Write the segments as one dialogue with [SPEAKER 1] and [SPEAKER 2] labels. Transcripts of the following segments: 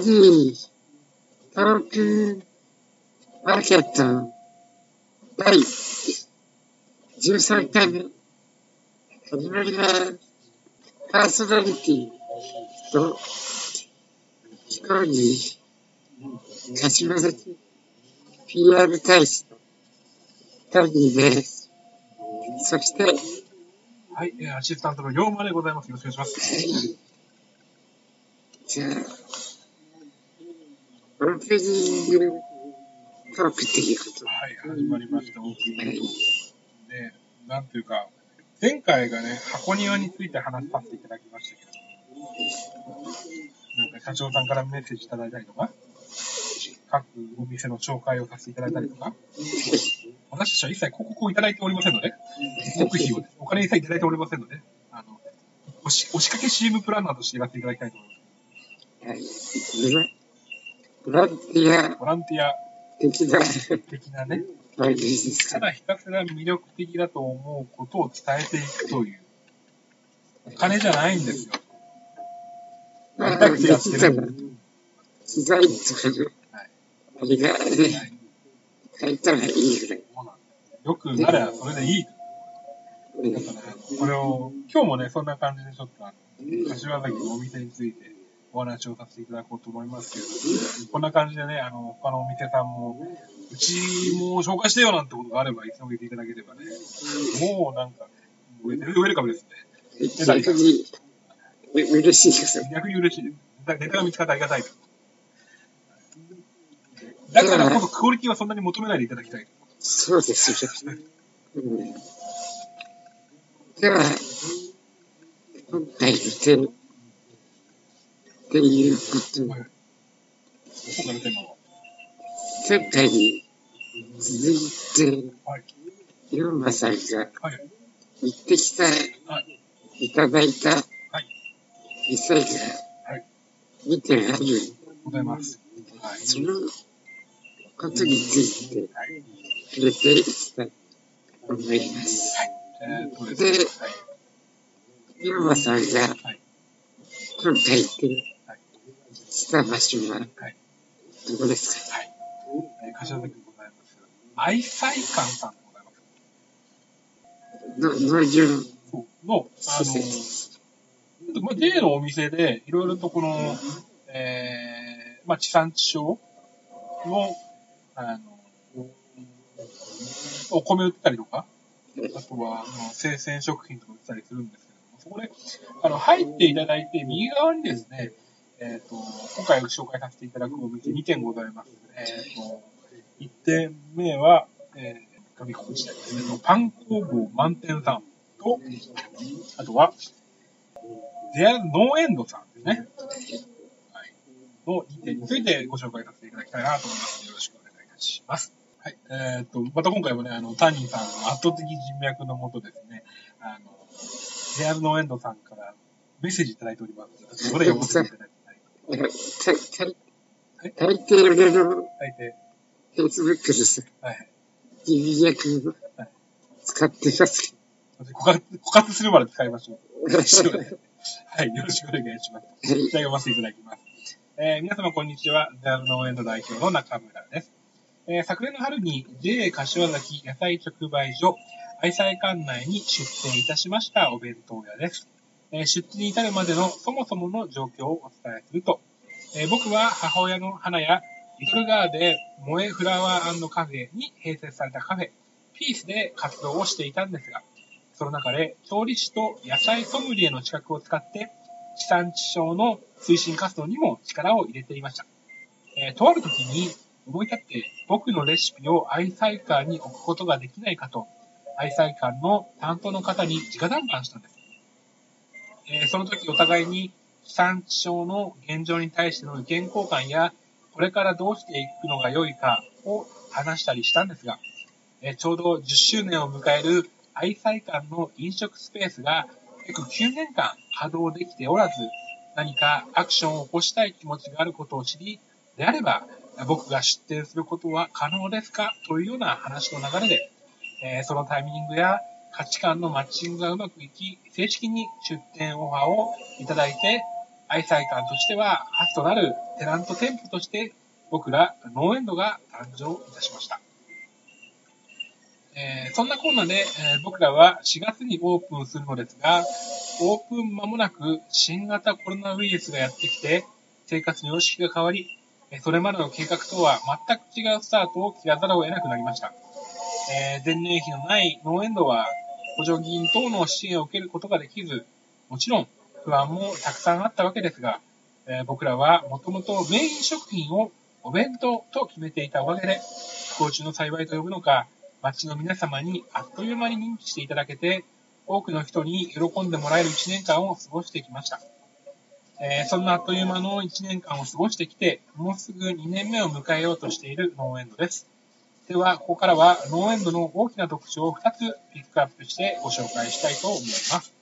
[SPEAKER 1] タギトロクマーケット第13回目始まります。パーソナリティとヒコロジー柏崎 PR 大使のタギーです。そして、
[SPEAKER 2] はい、えーアシスタントの龍馬でございます。よろしくお願いします。
[SPEAKER 1] じゃあ、オープニングトークっていうこと
[SPEAKER 2] はい、始まりました、オープニング
[SPEAKER 1] はい
[SPEAKER 2] で、なんていうか、前回がね、箱庭について話させていただきましたけど、なんか社長さんからメッセージいただいたりとか、各お店の紹介をさせていただいたりとか、私たちは一切広告をいただいておりませんので、広告費をね、お金一切いただいておりませんので、あの、押し押しかけ CM プランナーとしてやっていただきたいと思います。
[SPEAKER 1] はい。ボランティア
[SPEAKER 2] ボランティア
[SPEAKER 1] 的な
[SPEAKER 2] 的なね、
[SPEAKER 1] 番組です
[SPEAKER 2] た。だひたすら魅力的だと思うことを伝えていくという。お金じゃないんですよ。
[SPEAKER 1] まあ、
[SPEAKER 2] やりたくてやって
[SPEAKER 1] できたら
[SPEAKER 2] る。、
[SPEAKER 1] 機材とかの、
[SPEAKER 2] はい
[SPEAKER 1] あれがね、変えたらいいぐらい。
[SPEAKER 2] よくなればそれでいい。これを、今日もね、そんな感じでちょっと、柏崎のお店についてお話をさせていただこうと思いますけれど、こんな感じでね、あの、他のお店さんも、うちも紹介してよなんてことがあれば、いつでも言っていただければね、もうなんか、ウェウェルカムですね。
[SPEAKER 1] 逆に、う嬉しいですよ。
[SPEAKER 2] 逆に嬉しいです。だネタが見つかってありがたい。だからこそクオリティはそんなに求めないでいただきたい。
[SPEAKER 1] そうですよ。うんでは、今回のテーマっていうこと
[SPEAKER 2] はい今回のテーマは。
[SPEAKER 1] 前回に続いて、
[SPEAKER 2] はい。
[SPEAKER 1] ユーマさんが
[SPEAKER 2] はい。
[SPEAKER 1] 行ってきた、
[SPEAKER 2] はい。
[SPEAKER 1] いただいた
[SPEAKER 2] はい。
[SPEAKER 1] 店が
[SPEAKER 2] はい。
[SPEAKER 1] 見てある、
[SPEAKER 2] ございます。はい。
[SPEAKER 1] そのことについて
[SPEAKER 2] はい。
[SPEAKER 1] 触れていきたいと思います。
[SPEAKER 2] ですね。
[SPEAKER 1] で
[SPEAKER 2] はい。
[SPEAKER 1] ユーマさんが
[SPEAKER 2] はい。
[SPEAKER 1] 今回行って
[SPEAKER 2] はい。
[SPEAKER 1] した場所は
[SPEAKER 2] はい。
[SPEAKER 1] どこですか？
[SPEAKER 2] はい。えー、柏崎でございます。愛妻館さんでございます。
[SPEAKER 1] どどういう
[SPEAKER 2] そうの、あ
[SPEAKER 1] 施
[SPEAKER 2] の、
[SPEAKER 1] 設
[SPEAKER 2] まあ、例のお店で、いろいろとこの、えー、まあ、地産地消の、あの、お米売ってたりとか、あとは、あの生鮮食品とか売ってたりするんですけども、そこで、あの、入っていただいて、右側にですね、えっ、と、今回紹介させていただくお店2店ございます。えっ、と、1店目は、えー、紙こちらですね、パン工房満点さんと、あとは、デアノーエンドさんですね。はい。の2点についてご紹介させていただきたいなと思います、よろしくお願いいたします。はい。えっ、と、また今回もね、あの、タニーさんの圧倒的人脈のもとですね、あの、デアノーエンドさんからメッセージいただいております。それ読ませていただい。
[SPEAKER 1] あのたた大抵俺の
[SPEAKER 2] 大抵。
[SPEAKER 1] Facebook でさ、
[SPEAKER 2] はい。
[SPEAKER 1] 人脈
[SPEAKER 2] はい
[SPEAKER 1] 使ってます
[SPEAKER 2] 枯渇枯渇するまで使いましょう。
[SPEAKER 1] けど。
[SPEAKER 2] はい、よろしくお願いします。じゃあ読ませていただきます。えー皆様こんにちは。ザルノーエンド代表の中村です。えー昨年の春に JA 柏崎野菜直売所愛妻館内に出店いたしましたお弁当屋です。え出店に至るまでのそもそもの状況をお伝えすると、え僕は母親の花やリトルガーデン萌えフラワーカフェに併設されたカフェ、ピースで活動をしていたんですが、その中で、調理師と野菜ソムリエの資格を使って、地産地消の推進活動にも力を入れていました。えーとある時に思い立って僕のレシピを愛妻館に置くことができないかと、愛妻館の担当の方に直談判したんです。えーその時お互いに地産地消の現状に対しての意見交換や、これからどうしていくのが良いかを話したりしたんですが、えーちょうど10周年を迎える愛妻館の飲食スペースが約9年間稼働できておらず、何かアクションを起こしたい気持ちがあることを知り、であれば、僕が出店することは可能ですかというような話の流れで、えーそのタイミングや価値観のマッチングがうまくいき、正式に出店オファーをいただいて、愛妻館としては初となるテナント店舗として僕らノーエンドが誕生いたしました。えーそんなこんなで、えー僕らは4月にオープンするのですが、オープン間もなく新型コロナウイルスがやってきて、生活の様式が変わり、えそれまでの計画とは全く違うスタートを切らざるを得なくなりました。えー前年比のないノーエンドは、補助金等の支援を受けることができず、もちろん不安もたくさんあったわけですが、えー僕らはもともとメイン食品をお弁当と決めていたおかげで、不幸中の幸いと呼ぶのか、街の皆様にあっという間に認知していただけて、多くの人に喜んでもらえる1年間を過ごしてきました。えーそんなあっという間の1年間を過ごしてきて、もうすぐ2年目を迎えようとしているノーエンドです。では、ここからはノーエンドの大きな特徴を2つピックアップしてご紹介したいと思います。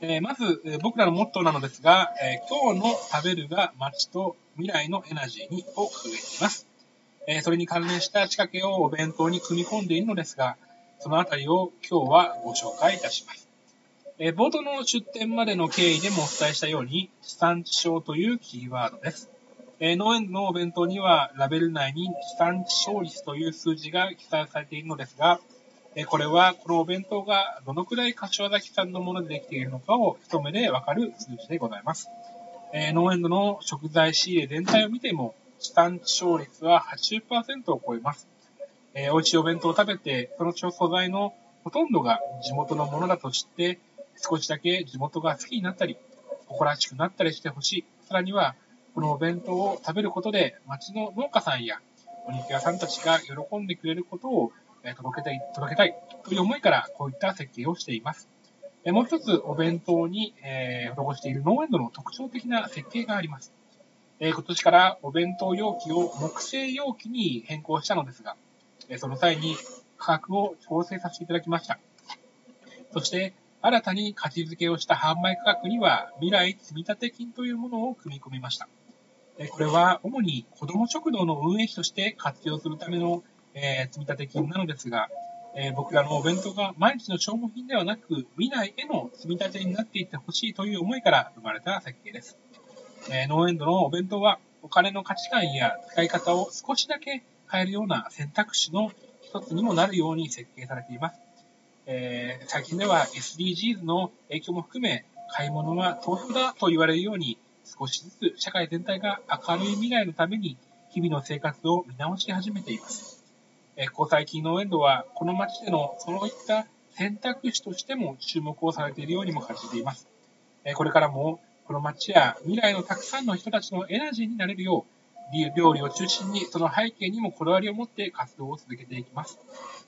[SPEAKER 2] えーまず、えー僕らのモットーなのですが、えー今日の食べるが街と未来のエナジーにを掲げています。えーそれに関連した仕掛けをお弁当に組み込んでいるのですが、そのあたりを今日はご紹介いたします。え冒頭の出店までの経緯でもお伝えしたように、地産地消というキーワードです。え農園のお弁当にはラベル内に地産地消率という数字が記載されているのですが、えこれはこのお弁当がどのくらい柏崎産のものでできているのかを一目でわかる数字でございます。え農園の食材仕入れ全体を見ても、地産地消率は80%を超えます。えー美味しいお弁当を食べて、その素材のほとんどが地元のものだと知って、少しだけ地元が好きになったり、誇らしくなったりしてほしい。さらには、このお弁当を食べることで、町の農家さんやお肉屋さんたちが喜んでくれることを届けたい、届けたいという思いから、こういった設計をしています。もう一つ、お弁当に、えー施しているノーエンドの特徴的な設計があります。えー今年からお弁当容器を木製容器に変更したのですが、えその際に価格を調整させていただきました。そして、新たに価値付けをした販売価格には、未来積立金というものを組み込みました。これは主に子ども食堂の運営費として活用するための、え積立金なのですが、え僕らのお弁当が毎日の消耗品ではなく、未来への積み立てになっていってほしいという思いから生まれた設計です。えノーエンドのお弁当は、お金の価値観や使い方を少しだけ変えるような選択肢の一つにもなるように設計されています。えー最近では SDGs の影響も含め、買い物は投票だと言われるように、少しずつ社会全体が明るい未来のために、日々の生活を見直し始めています。えーここ最近のエンドは、この街でのそういった選択肢としても注目をされているようにも感じています。えーこれからも、この街や未来のたくさんの人たちのエナジーになれるよう、料理を中心にその背景にもこだわりを持って活動を続けていきます。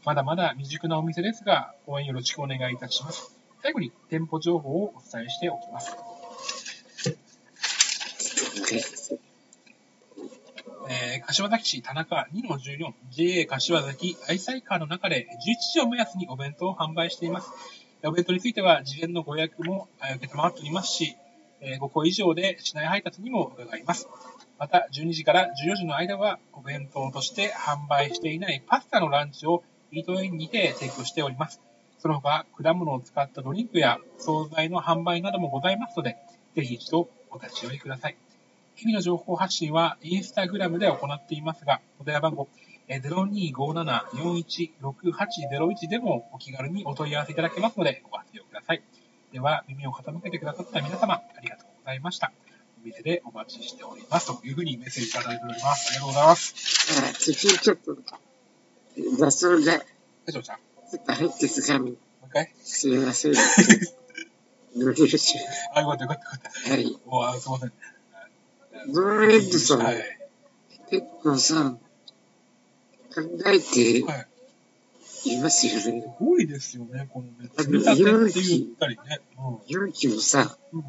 [SPEAKER 2] まだまだ未熟なお店ですが、応援よろしくお願いいたします。最後に店舗情報をお伝えしておきます。えー柏崎市田中2-14 JA 柏崎愛妻カーの中で11時を目安にお弁当を販売しています。お弁当については事前のご予約も受けたまっておりますし、えー5個以上で市内配達にも伺います。また、12時から14時の間は、お弁当として販売していないパスタのランチをイートインにて提供しております。その他、果物を使ったドリンクや惣菜の販売などもございますので、ぜひ一度お立ち寄りください。日々の情報発信はインスタグラムで行っていますが、お電話番号0257-416801でもお気軽にお問い合わせいただけますのでご活用ください。では、耳を傾けてくださった皆様、ありがとうございました。お店でお待ちしております。というふうにメッセージいただいております。ありがとうございます。
[SPEAKER 1] あ、次ちょっと、雑音が
[SPEAKER 2] 大丈夫さん、も
[SPEAKER 1] ちょっと入ってすがみ、
[SPEAKER 2] う一回
[SPEAKER 1] すいません。乗りるし。
[SPEAKER 2] あ、よかったよかったよかった。
[SPEAKER 1] はい。
[SPEAKER 2] おあすいません。
[SPEAKER 1] ドーレッドさん、
[SPEAKER 2] はい。
[SPEAKER 1] 結構さ、考えて
[SPEAKER 2] はい。
[SPEAKER 1] いますよね。
[SPEAKER 2] すごいですよね、このね。
[SPEAKER 1] あ
[SPEAKER 2] 積み立てって言ったりね。
[SPEAKER 1] 勇気もさ、
[SPEAKER 2] うん。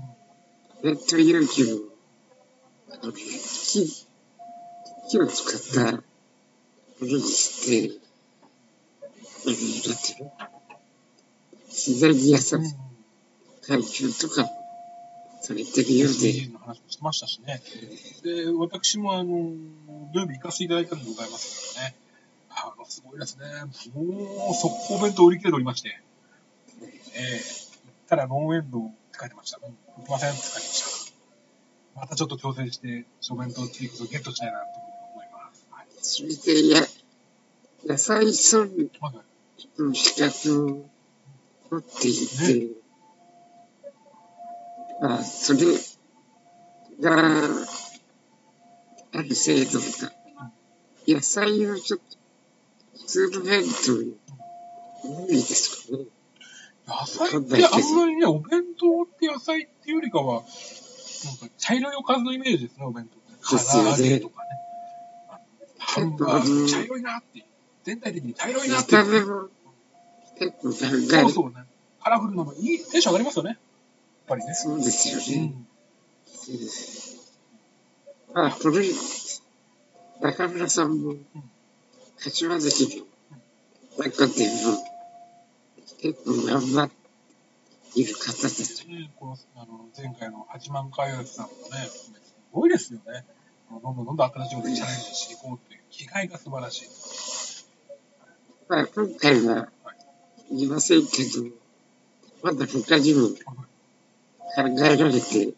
[SPEAKER 2] うん
[SPEAKER 1] ネット勇気も、あの、木、木を使ったものにして、あの、なんて自然に優しい。階級とかされてるようで、
[SPEAKER 2] SDGs の話もしてましたしね。で、私もあの、土曜日行かせていただいたのでございますけどね。あの、すごいですね。もう、速攻弁当売り切れておりまして。えー、行ったらノーエンド書いてました。うん、行きませんって書いてました。またちょっと調整して、お弁当チークスをゲットしたいなと思います。はい。
[SPEAKER 1] それで、や、野菜ソムの資格を持っていて、まあ、それが、ある制度が、野菜をちょっと、普通の弁当に、無理ですかね。
[SPEAKER 2] 野菜ってあんまりね、お弁当って野菜っていうよりかは、なんか茶色いおかずのイメージですね、お弁当って。唐揚げとかね。ハンバーグ、茶色いなって。全体的に茶色いなって。
[SPEAKER 1] 見た目も結構考える。
[SPEAKER 2] そうそうね。カラフルなのもいい、テンション上がりますよね。やっぱりね。
[SPEAKER 1] そうですよね。
[SPEAKER 2] うん。
[SPEAKER 1] まあ、古い、中村さんも、柏崎の中でも、結構頑張っている方です。
[SPEAKER 2] ねこの、あの、前回の八幡かよさんもね、すごいですよね。どんどんどんどん新しいことにチャレンジしていこうっていう気概が素晴らしい。
[SPEAKER 1] まあ、今回は言いませんけど、まだ他にも考えられている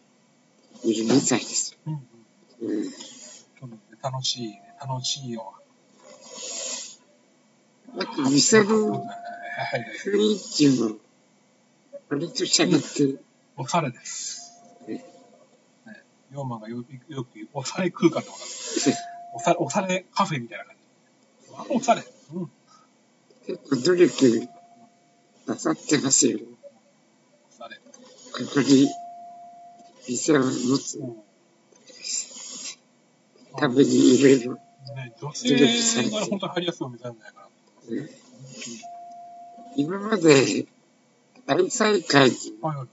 [SPEAKER 1] みたいです。
[SPEAKER 2] うん。楽しい、楽しいよ。
[SPEAKER 1] あと、店
[SPEAKER 2] はい
[SPEAKER 1] の
[SPEAKER 2] はい。
[SPEAKER 1] 雰囲気も、割と喋って、
[SPEAKER 2] おしゃれです。
[SPEAKER 1] ね
[SPEAKER 2] ね、ヨーマンがよくよく言う、おしゃれ空間とです。おしゃれ、おしゃれカフェみたいな感じ。あおしゃれ。うん。
[SPEAKER 1] 結構努力なさってますよ。
[SPEAKER 2] おしゃれ。
[SPEAKER 1] ここに店を持つ
[SPEAKER 2] うん
[SPEAKER 1] ためにいろいろ、
[SPEAKER 2] ね、女性が本当に入りやすいお店なんじゃないかな。
[SPEAKER 1] ね今まで愛妻会に
[SPEAKER 2] はいはいはい。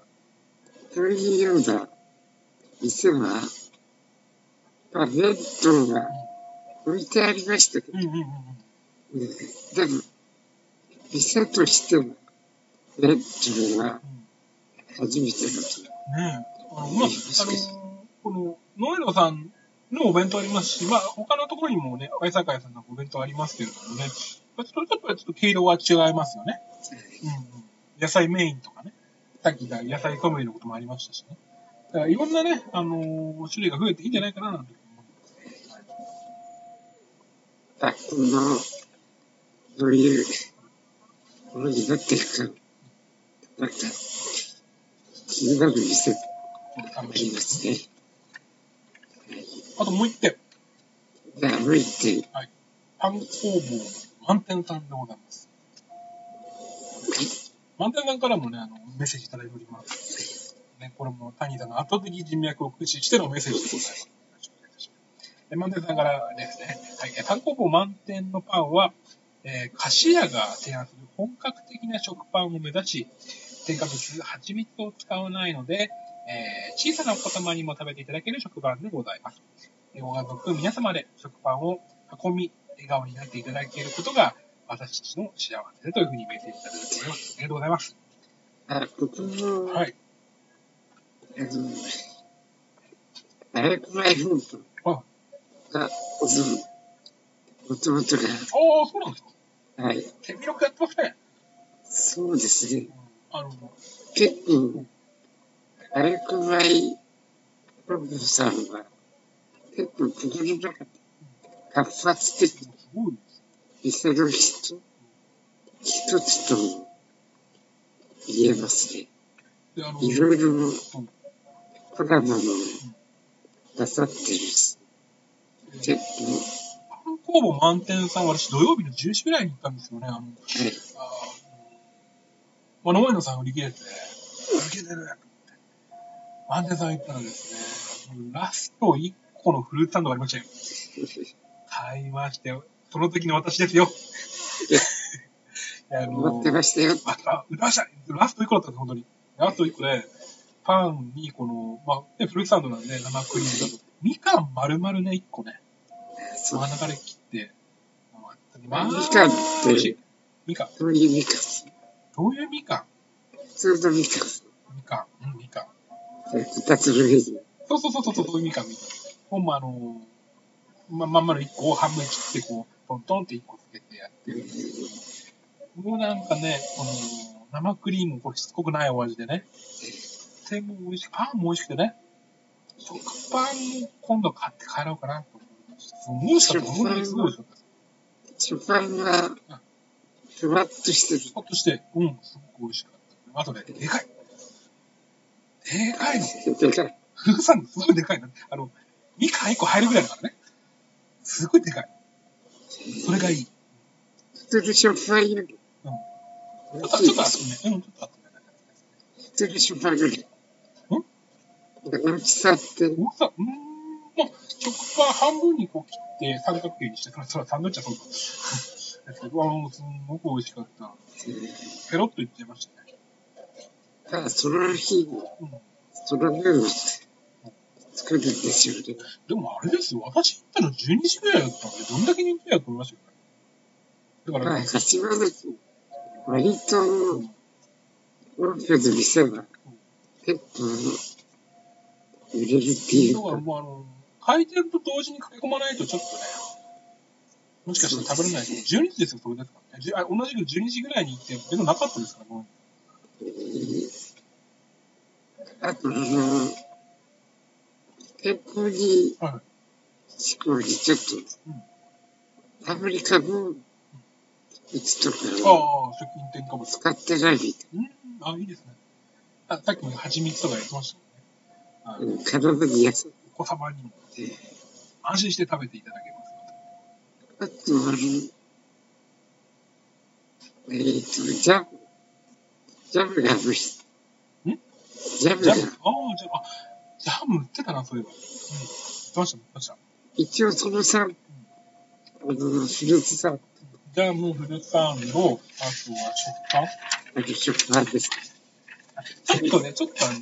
[SPEAKER 1] そういうような店は、まあ、弁当が置いてありましたけど、
[SPEAKER 2] うんうんうんうん。
[SPEAKER 1] うんでも、店としては、弁当は初めてだと。
[SPEAKER 2] ねえ。あの、まあ、あの、この、ノエロさんのお弁当ありますし、まあ、他のところにもね、愛妻会さんのお弁当ありますけれどもね、ちょっと、ちょっと、ちょっと毛色は違いますよね。うんうん。野菜メインとかね。さっき言った野菜ソムリエのこともありましたしね。だからいろんなね、あのー種類が増えていいんじゃないかななんて思う。
[SPEAKER 1] あ、この、どういうものになっていくか、なんか、気になる店ありますね。
[SPEAKER 2] あともう一点。
[SPEAKER 1] じゃあ、歩いて、
[SPEAKER 2] パン工房満点さんでございます。満点さんからもね、あの、メッセージいただいております。ね、これも谷さんの圧倒的人脈を駆使してのメッセージでございます。え満点さんからですね、はい、えパン工房満点のパンは、えー菓子屋が提案する本格的な食パンを目指し、添加物、蜂蜜を使わないので、えー小さなお子様にも食べていただける食パンでございます。えーご家族皆様で食パンを運び、笑顔になっていただけることが、私たちの幸せでというふうにメッセージいただいております。ありがとうございます。
[SPEAKER 1] あ、ここも、
[SPEAKER 2] はい。
[SPEAKER 1] あが、その、もともとが、
[SPEAKER 2] おー、そうなんですか。
[SPEAKER 1] はい、
[SPEAKER 2] 手広くやってますね。
[SPEAKER 1] そうですね。
[SPEAKER 2] あの、
[SPEAKER 1] 結構、さんは、結構心の中で活発的
[SPEAKER 2] すごいです。
[SPEAKER 1] 店の人、一つとも言えますね。いろいろ
[SPEAKER 2] うん
[SPEAKER 1] コラボもなさってるし、結構、
[SPEAKER 2] パン工房満点さん、私土曜日の10時ぐらいに行ったんですよね。あの、
[SPEAKER 1] はい、
[SPEAKER 2] あーまあ、野前野さん売り切れて、売り切れてるって。満点さん行ったらですね、ラスト1個のフルーツサンドがありましたよ。買いましたよ。その時の私ですよ。あの
[SPEAKER 1] 待ってましたよ。
[SPEAKER 2] あ、あ、売りましたラスト1個だったんです、本当に。ラスト1個で、パンにこの、まあ、ね、フルーツサンドなんで生クリームだと、みかん丸々ね、1個ね、真ん中で切って、まあ、
[SPEAKER 1] みかんって
[SPEAKER 2] 美味しいみかん。
[SPEAKER 1] どういうみかん？
[SPEAKER 2] どういうみか
[SPEAKER 1] 普通のみかん。
[SPEAKER 2] んみかん。うん、みかん。
[SPEAKER 1] 二つの上に。
[SPEAKER 2] そうそうそうそう、そういうみかんみかん。ほんまあのま、まんまの1個を半分切って、こう、トントンって1個つけてやってる。もうなんかね、この、生クリーム、これしつこくないお味でね。とても美味しく、パンも美味しくてね。食パンも今度買って帰ろうかなと思いました。すごい美味した。本当にすごい美味しかったです。
[SPEAKER 1] 食パンが、ふわっとしてる。
[SPEAKER 2] ほっとして、うん、すごく美味しかった。あとね、でかい。でかいの。
[SPEAKER 1] でかい。
[SPEAKER 2] フグさん、すごいでかいの。あの、ミカ1個入るぐらいだからね。すごいでかい。それがいい。
[SPEAKER 1] 普通の食パンより
[SPEAKER 2] うん。ちょっと、ちょ。うん、ちょっと厚め。
[SPEAKER 1] 普通の食パンより。大きさって、
[SPEAKER 2] 大きさ、うーん、まあ、食パン半分にこう切って三角形にして、それそれサンドイッチはそうだ。ですけど、あの、すん。ごく美味しかった。ペロッといっちゃいましたね。
[SPEAKER 1] ただその日、
[SPEAKER 2] うん。
[SPEAKER 1] その分を作るん。ですよね。
[SPEAKER 2] でもあれですよ、私行ったの12時ぐらいだったんで、どんだけ人気だと思いましたよね。だから、
[SPEAKER 1] まあ、柏崎、割と、オープンの店は、結構、売れるってい
[SPEAKER 2] だから
[SPEAKER 1] うか、
[SPEAKER 2] もうあの、開店と同時に駆け込まないとちょっとね、もしかしたら食べれないと思う。12時ですよ、それですからね。同じく12時ぐらいに行って、でもなかったですから、もう。
[SPEAKER 1] あと、あの、健康に、
[SPEAKER 2] はい。
[SPEAKER 1] 志向にちょっと、アメリカのやつと
[SPEAKER 2] あ
[SPEAKER 1] か
[SPEAKER 2] あ、食品添加物。
[SPEAKER 1] 使ってないみたい
[SPEAKER 2] うん、あ、いいですね。あさっきも蜂蜜とかやってましたもんね。
[SPEAKER 1] うん体に優しい。
[SPEAKER 2] お子様にも安心して食べていただけます。
[SPEAKER 1] あと、あの、えっ、と、ジャム、ジャムが欲しい。
[SPEAKER 2] ん？
[SPEAKER 1] ジャムが
[SPEAKER 2] ジャム、ああ、ジャム、あ、ジャム売ってたな、そういえば。うん。売ってました、売ってました。
[SPEAKER 1] 一応そのさ、あの、フルーツさ、
[SPEAKER 2] ジャム、フルーツサンド、あとは食パン。
[SPEAKER 1] あの食パンです。
[SPEAKER 2] ちょっとね、ちょっとあの、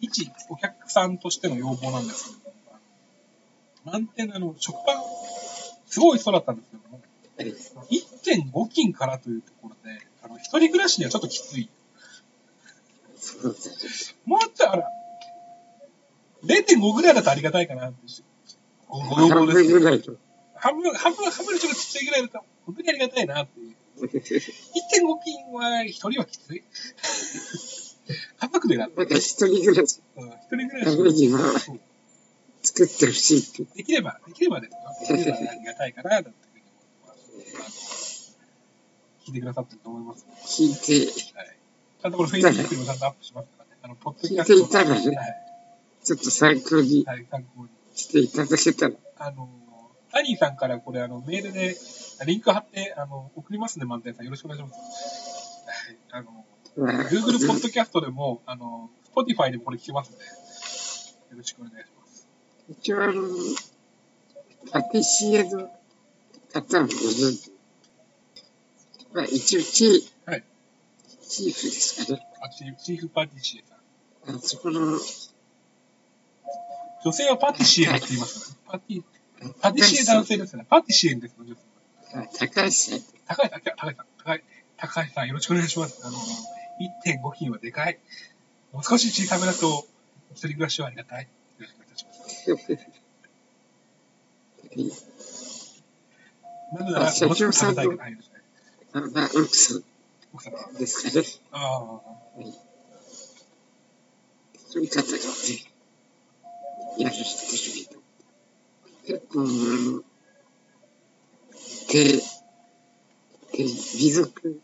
[SPEAKER 2] 一お客さんとしての要望なんですけど、満点あの、食パン、すごい人だったんですけども、1.5斤からというところで、あの、一人暮らしにはちょっときつい。
[SPEAKER 1] そうだね。
[SPEAKER 2] もうちょい、あら、0.5ぐらいだとありがたいかなって、
[SPEAKER 1] 半。分ぐらいと。
[SPEAKER 2] 半分、半分、半分ちょっとちっちゃいぐらいだと、本当にありがたいなっていう。1.5斤は一人はきつい。家族で選ん
[SPEAKER 1] なんか一人暮らし
[SPEAKER 2] うん一人暮ら
[SPEAKER 1] ため
[SPEAKER 2] し
[SPEAKER 1] には作ってほしいって。
[SPEAKER 2] できれば、できればですよ。できればありがたいかな、なんていうふうに思って聞いてくださってると思います。
[SPEAKER 1] 聞いて、
[SPEAKER 2] はい。ちゃんとこれ、フェイスブックにもちゃんとアップしますからね。あの、ポッドキャスト
[SPEAKER 1] 聞いていたらね
[SPEAKER 2] はい。
[SPEAKER 1] ちょっと参考に
[SPEAKER 2] はい、参考に。
[SPEAKER 1] していただけたら。
[SPEAKER 2] あの、タニーさんからこれ、あの、メールで、リンク貼って、あの、送りますね、満点さん。よろしくお願いします。はい。あの、
[SPEAKER 1] まあ
[SPEAKER 2] Google ポッドキャストでも、あの、Spotify でもこれ聞けますので、よろしくお願いします。
[SPEAKER 1] 一応あの、パティシエの方もご存知。まあ一応チー、
[SPEAKER 2] はい
[SPEAKER 1] チーフですかね。
[SPEAKER 2] あ、チーフチーフパティシエさん。
[SPEAKER 1] あそこの、
[SPEAKER 2] 女性はパティシエって言いますね。パティ、パティシエ男性ですね。パティシエですの女性。
[SPEAKER 1] あ高橋さん。
[SPEAKER 2] 高い、高い、高いさん、高い、高いさん、よろしくお願いします。あの、1.5斤はでかい。もう少し小さめだと、一人暮らしはありがたい。よろしくお願いいたします。なぜなら、もう少し食べたいから、はい、
[SPEAKER 1] 奥さ
[SPEAKER 2] 奥様。
[SPEAKER 1] んですかね。
[SPEAKER 2] ああ、
[SPEAKER 1] そういう方がね、いらっしゃってる。けど、結構、あの、で、で、美族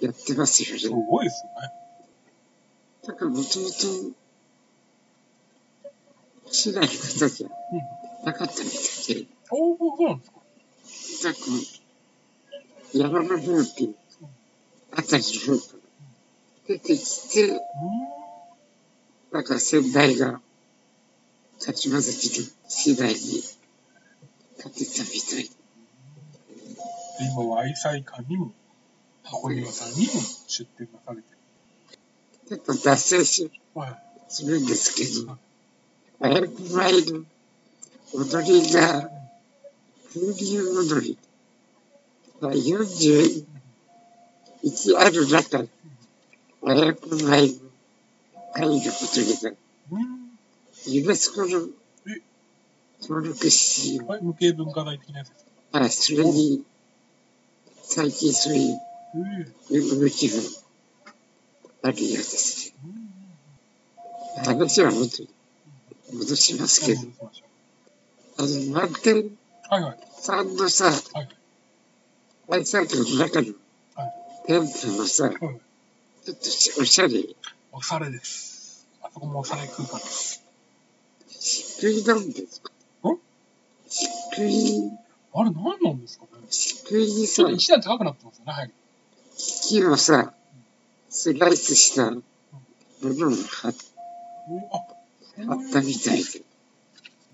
[SPEAKER 1] やってますよ
[SPEAKER 2] す。ごいですね。
[SPEAKER 1] だからもともと、市内の方じゃなかったみたいで、
[SPEAKER 2] おお、そうなん。ですか。
[SPEAKER 1] なん。かこう、山の方っていう、あたりの方から出てきて、
[SPEAKER 2] う
[SPEAKER 1] なん。か先代が、柏崎の市内に建てたみたい。
[SPEAKER 2] 今は愛妻館にも、箱庭さんにも出店なされてる。
[SPEAKER 1] ちょっと脱線し
[SPEAKER 2] はい。
[SPEAKER 1] するんですけど、あやく前の踊りが、風流踊りが41ある中、あやく前の入ることになる。
[SPEAKER 2] うん。
[SPEAKER 1] ユネスコの
[SPEAKER 2] え？
[SPEAKER 1] 登録し、
[SPEAKER 2] はい、無形文化財的なやつですか？
[SPEAKER 1] あ、それに、最近そういう
[SPEAKER 2] え
[SPEAKER 1] 動きがあるようですね。
[SPEAKER 2] うん
[SPEAKER 1] 話は元に戻しますけど、あの、満点
[SPEAKER 2] うはいはい。
[SPEAKER 1] さんのさ、
[SPEAKER 2] はい
[SPEAKER 1] アイサークルの中の
[SPEAKER 2] はい。
[SPEAKER 1] 店舗のさ、
[SPEAKER 2] はい。
[SPEAKER 1] ちょっとしおしゃれ、
[SPEAKER 2] おしゃれです。あそこもおしゃれ空間です。
[SPEAKER 1] 漆喰なんですか？
[SPEAKER 2] ん
[SPEAKER 1] 漆喰、
[SPEAKER 2] あれ何なんですかね？
[SPEAKER 1] 漆喰にさ。
[SPEAKER 2] ちょっと、一段高くなってますよね、はい。
[SPEAKER 1] 木をさ、スライスしたものを貼っ
[SPEAKER 2] おあ、
[SPEAKER 1] ったみたいで、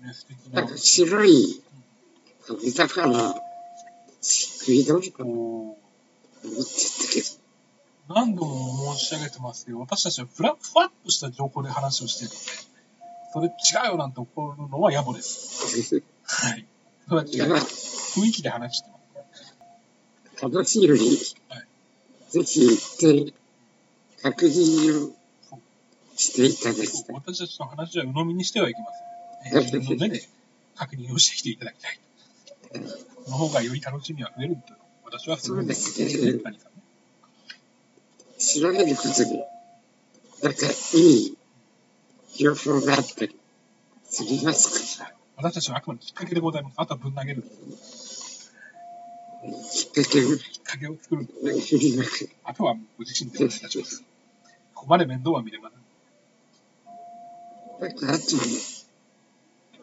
[SPEAKER 2] ね、素敵な
[SPEAKER 1] なんか。白い、豊かな漆喰なのかってたけど、
[SPEAKER 2] 何度も申し上げてますけど、私たちはフラふわっとした情報で話をしているので、それ違うよなんて怒るのは野暮です。はい。それは違う。雰囲気で話してます。
[SPEAKER 1] 楽しいより、
[SPEAKER 2] はい
[SPEAKER 1] ぜひ行って、確認をしていただきたい。
[SPEAKER 2] 私たちの話は鵜呑みにしてはいけません。え ー自分の目で確認をしてきていただきたい。その方がより楽しみは増えると。私は
[SPEAKER 1] そうです調べることで、なんかいい情報があったりすりますか
[SPEAKER 2] 私たちはあくまできっかけでございます。あとはぶん投げる。
[SPEAKER 1] きっかけを
[SPEAKER 2] きっかけを作る。あとはご自身でお願いいたします。ここまで面倒は見れません。
[SPEAKER 1] なんかあと、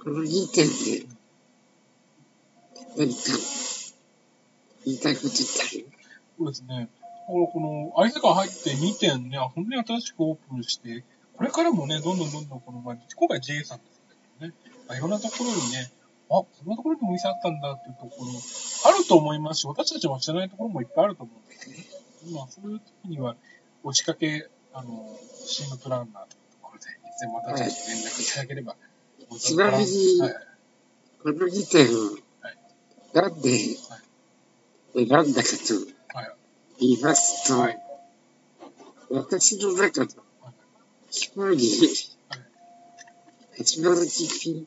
[SPEAKER 1] この2点で、何か言いたいことってある
[SPEAKER 2] そうですね。この、アイスが入って2点ね、本当に新しくオープンして、これからもね、どんどんどんどんこの、まあ、今回 JA さんですけどね、まあ、いろんなところにね、あ、そんなところにもお店あったんだっていうところ、あると思いますし、私たちも知らないところもいっぱいあると思うんですね。まあ、そういう時には、お仕掛け、あの、チームプランナーというところで、いつでも私たちに連絡いただければ、
[SPEAKER 1] ちなみに
[SPEAKER 2] はい、
[SPEAKER 1] この2点を
[SPEAKER 2] はい、
[SPEAKER 1] なんで選んだかと
[SPEAKER 2] はい、
[SPEAKER 1] 言いますと、
[SPEAKER 2] はい、
[SPEAKER 1] 私の中の
[SPEAKER 2] はい。
[SPEAKER 1] 飛行に、八丸キピ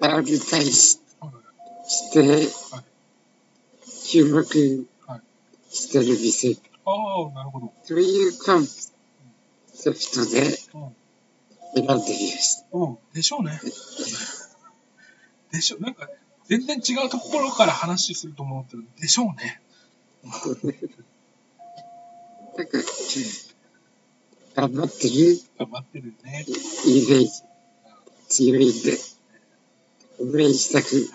[SPEAKER 1] R 対し
[SPEAKER 2] はい。
[SPEAKER 1] して、注目してる店
[SPEAKER 2] ああ、なるほど。
[SPEAKER 1] とい。うコンセプトで選んでみました。
[SPEAKER 2] うん、でしょうね。でしょう。なんか、全然違うところから話すると思うけど、でしょうね。
[SPEAKER 1] なんか、頑張ってる
[SPEAKER 2] 頑張ってるね。
[SPEAKER 1] イメージ強いんで、応援したく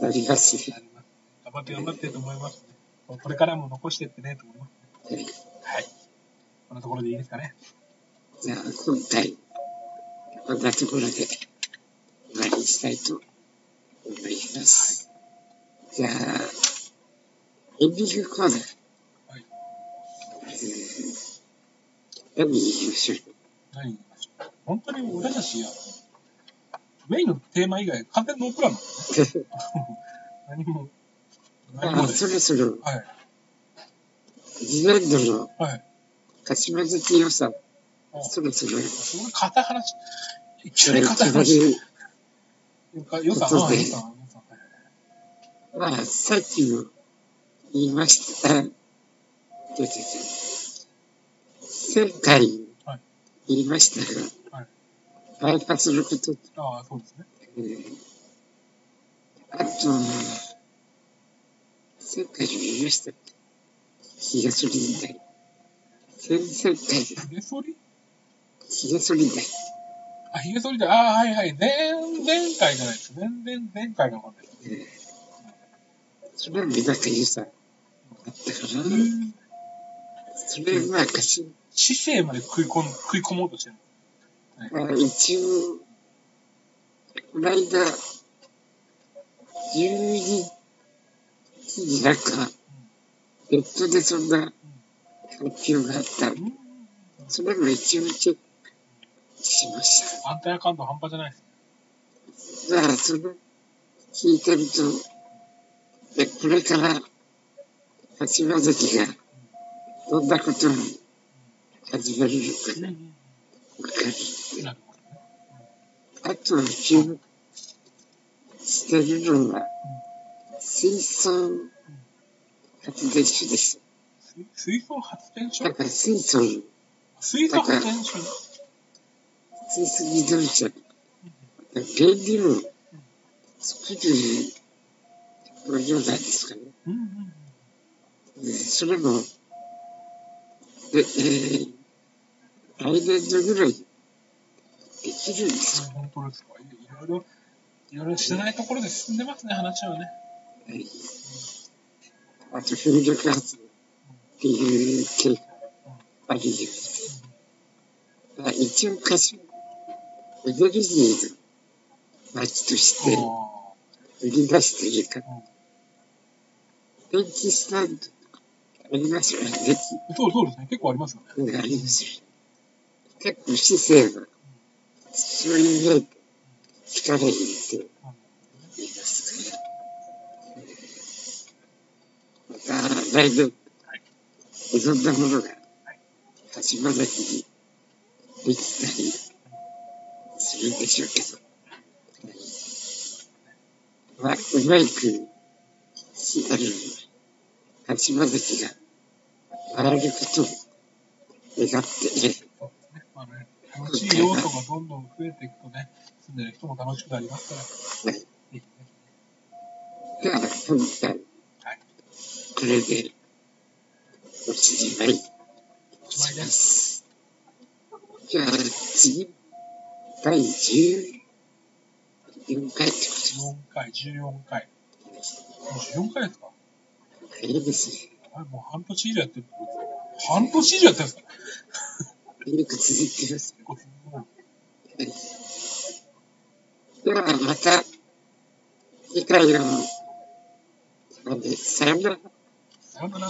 [SPEAKER 1] なりますね。
[SPEAKER 2] 頑張って頑張ってると思います、ね。これからも残してってね、と思います、ね。はい。こんなところでいいですかね。
[SPEAKER 1] じゃあ、今回、こんなところで終わりにしたいと思います。じゃあ、エンディングコーナー。何にしまう
[SPEAKER 2] 何にしましう本当に俺たち、メインのテーマ以外、完全ノープランなの、ね。何も、何も。
[SPEAKER 1] あ、そろそろ。
[SPEAKER 2] はい。
[SPEAKER 1] 次ンドの、
[SPEAKER 2] はい。
[SPEAKER 1] 柏月予算。そろそろ。
[SPEAKER 2] それ、片話。いきなり片話。よさ、予。
[SPEAKER 1] まあ、さっきも言いました。どう前回
[SPEAKER 2] い
[SPEAKER 1] りましたが、
[SPEAKER 2] はい、
[SPEAKER 1] bypass すること
[SPEAKER 2] ああ、そうですね。
[SPEAKER 1] え、あと、前回もいりました日がすりみたい。千千回。
[SPEAKER 2] 日が剃り
[SPEAKER 1] 日が剃りい。
[SPEAKER 2] あ、ひげ剃りだ。ああ、はいはい。前、前回じゃないです。前、然、前回の方です。
[SPEAKER 1] えーそれはた高優さあったかな、それはまあ、かし、
[SPEAKER 2] 姿勢まで食い込む、食い込もうとしてる。
[SPEAKER 1] まあ、一応、この間、12時になんか、ネットでそんな発表があった。
[SPEAKER 2] うん。
[SPEAKER 1] それも一応チェックしました。
[SPEAKER 2] アンテナ感度半端じゃないです。
[SPEAKER 1] だから、その、聞いてると、でこれから、柏崎が、どんなことを始めるのかな、わかる。あと、注目してるのは、水素発電所です。
[SPEAKER 2] 水水素発電所
[SPEAKER 1] だから水素
[SPEAKER 2] 水素発電所。
[SPEAKER 1] 水素自動車、原理を作る工場なんですかね。
[SPEAKER 2] うんうん
[SPEAKER 1] でそれも、で、えー、来年度ぐらいできるんですよ。
[SPEAKER 2] 本当ですか？いろいろ、いろいろ知らないところで進んでますね、話はね。
[SPEAKER 1] はいあと、風力発電っていう系があるようで。まあ一応、柏エネルギーの街として
[SPEAKER 2] あ
[SPEAKER 1] 売り出すというか
[SPEAKER 2] うん、
[SPEAKER 1] 電気スタンドとかありますよね。
[SPEAKER 2] そうそうですね。結構ありますよね。
[SPEAKER 1] がありますよ。結構姿勢が、そういう面で力入れていますから。また、来年、いろんなものが、島崎にできたりするんでしょうけど。まあ、うまいく、しあの、島崎が笑ることを願ってね、
[SPEAKER 2] そうですね。まあね、楽しい要素がどんどん増えていくとね、住んでる人も楽しくなりますから。
[SPEAKER 1] はい
[SPEAKER 2] ぜひぜ
[SPEAKER 1] では、今回、
[SPEAKER 2] はい
[SPEAKER 1] これで、おしまい、
[SPEAKER 2] ひ。おしまいです。
[SPEAKER 1] す。じゃあ、次、第14回ってこ
[SPEAKER 2] 14回、14回。もう14回ですか？
[SPEAKER 1] とで、いいですね。
[SPEAKER 2] あれもう半年以上やってる半年以上やってるんですか？
[SPEAKER 1] よく続いてます。
[SPEAKER 2] 結構すごい。
[SPEAKER 1] では、また、次回の、さよなら。
[SPEAKER 2] さよなら。